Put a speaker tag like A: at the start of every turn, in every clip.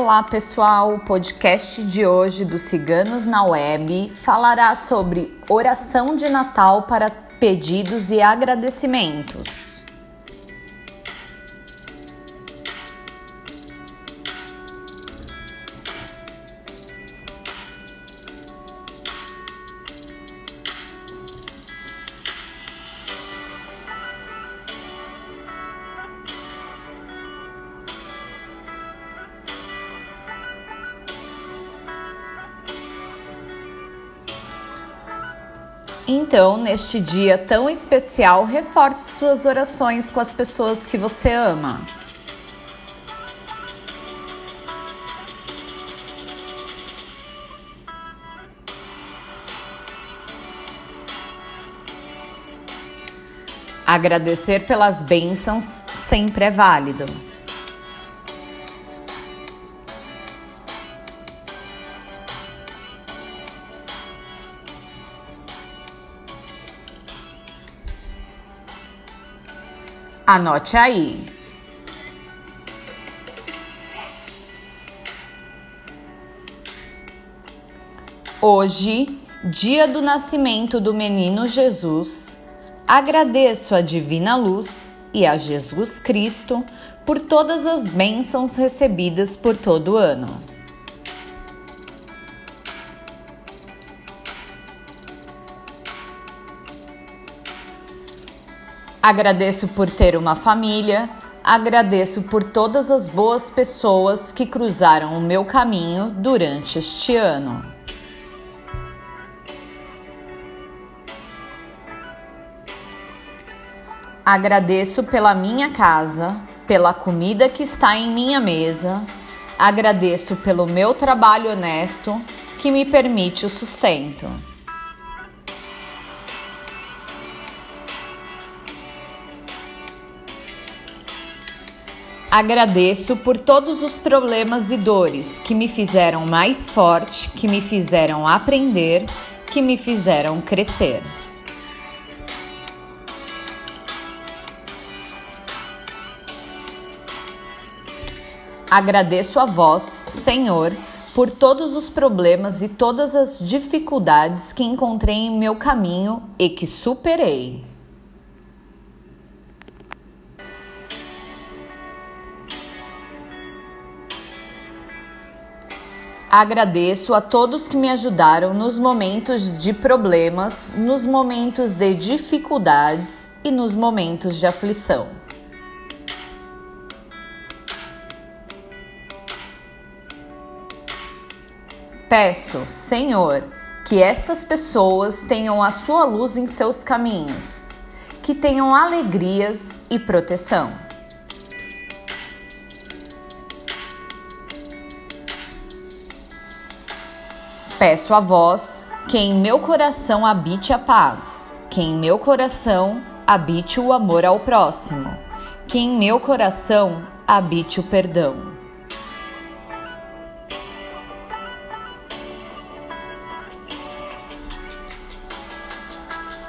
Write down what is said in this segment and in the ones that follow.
A: Olá pessoal, o podcast de hoje do Ciganos na Web falará sobre oração de Natal para pedidos e agradecimentos. Então, neste dia tão especial, reforce suas orações com as pessoas que você ama. Agradecer pelas bênçãos sempre é válido. Anote aí. Hoje, dia do nascimento do menino Jesus, agradeço a Divina Luz e a Jesus Cristo por todas as bênçãos recebidas por todo o ano. Agradeço por ter uma família, agradeço por todas as boas pessoas que cruzaram o meu caminho durante este ano. Agradeço pela minha casa, pela comida que está em minha mesa, agradeço pelo meu trabalho honesto que me permite o sustento. Agradeço por todos os problemas e dores que me fizeram mais forte, que me fizeram aprender, que me fizeram crescer. Agradeço a vós, Senhor, por todos os problemas e todas as dificuldades que encontrei em meu caminho e que superei. Agradeço a todos que me ajudaram nos momentos de problemas, nos momentos de dificuldades e nos momentos de aflição. Peço, Senhor, que estas pessoas tenham a sua luz em seus caminhos, que tenham alegrias e proteção. Peço a vós que em meu coração habite a paz, que em meu coração habite o amor ao próximo, que em meu coração habite o perdão.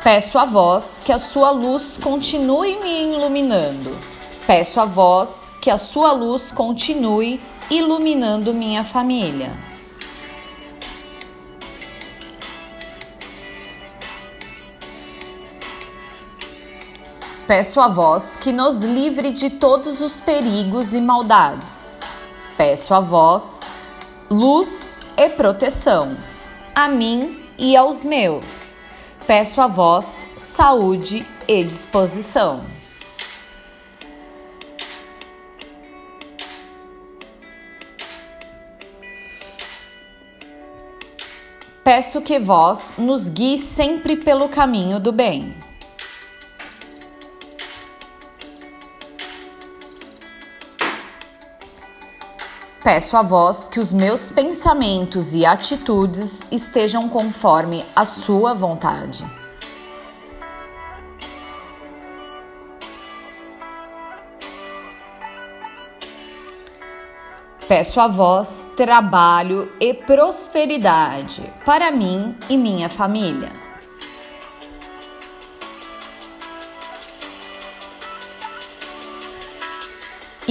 A: Peço a vós que a sua luz continue me iluminando. Peço a vós que a sua luz continue iluminando minha família. Peço a vós que nos livre de todos os perigos e maldades. Peço a vós luz e proteção, a mim e aos meus. Peço a vós saúde e disposição. Peço que vós nos guie sempre pelo caminho do bem. Peço a vós que os meus pensamentos e atitudes estejam conforme a Sua vontade. Peço a vós trabalho e prosperidade para mim e minha família.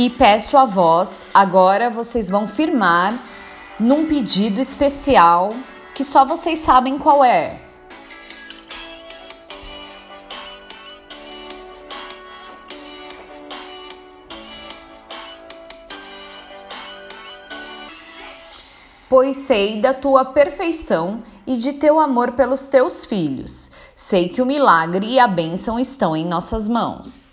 A: E peço a vós, agora vocês vão firmar num pedido especial que só vocês sabem qual é. Pois sei da tua perfeição e de teu amor pelos teus filhos. Sei que o milagre e a bênção estão em nossas mãos.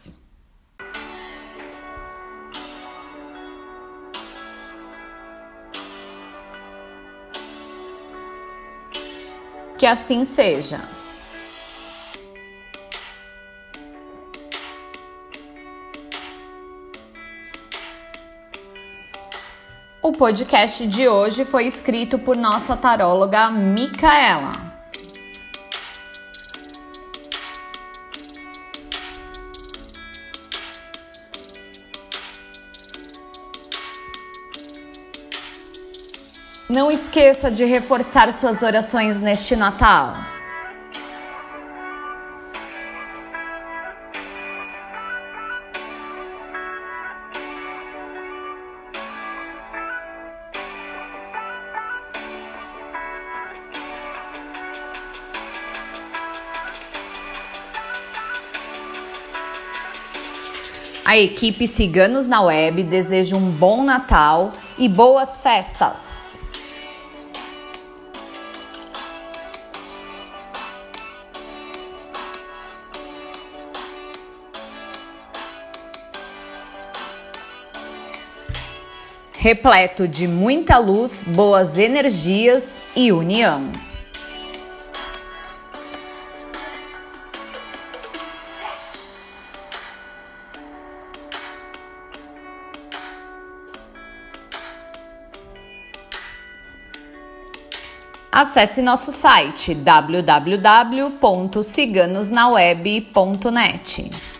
A: Que assim seja. O podcast de hoje foi escrito por nossa taróloga Micaela. Não esqueça de reforçar suas orações neste Natal. A equipe Ciganos na Web deseja um bom Natal e boas festas! Repleto de muita luz, boas energias e união. Acesse nosso site www.ciganosnaweb.net.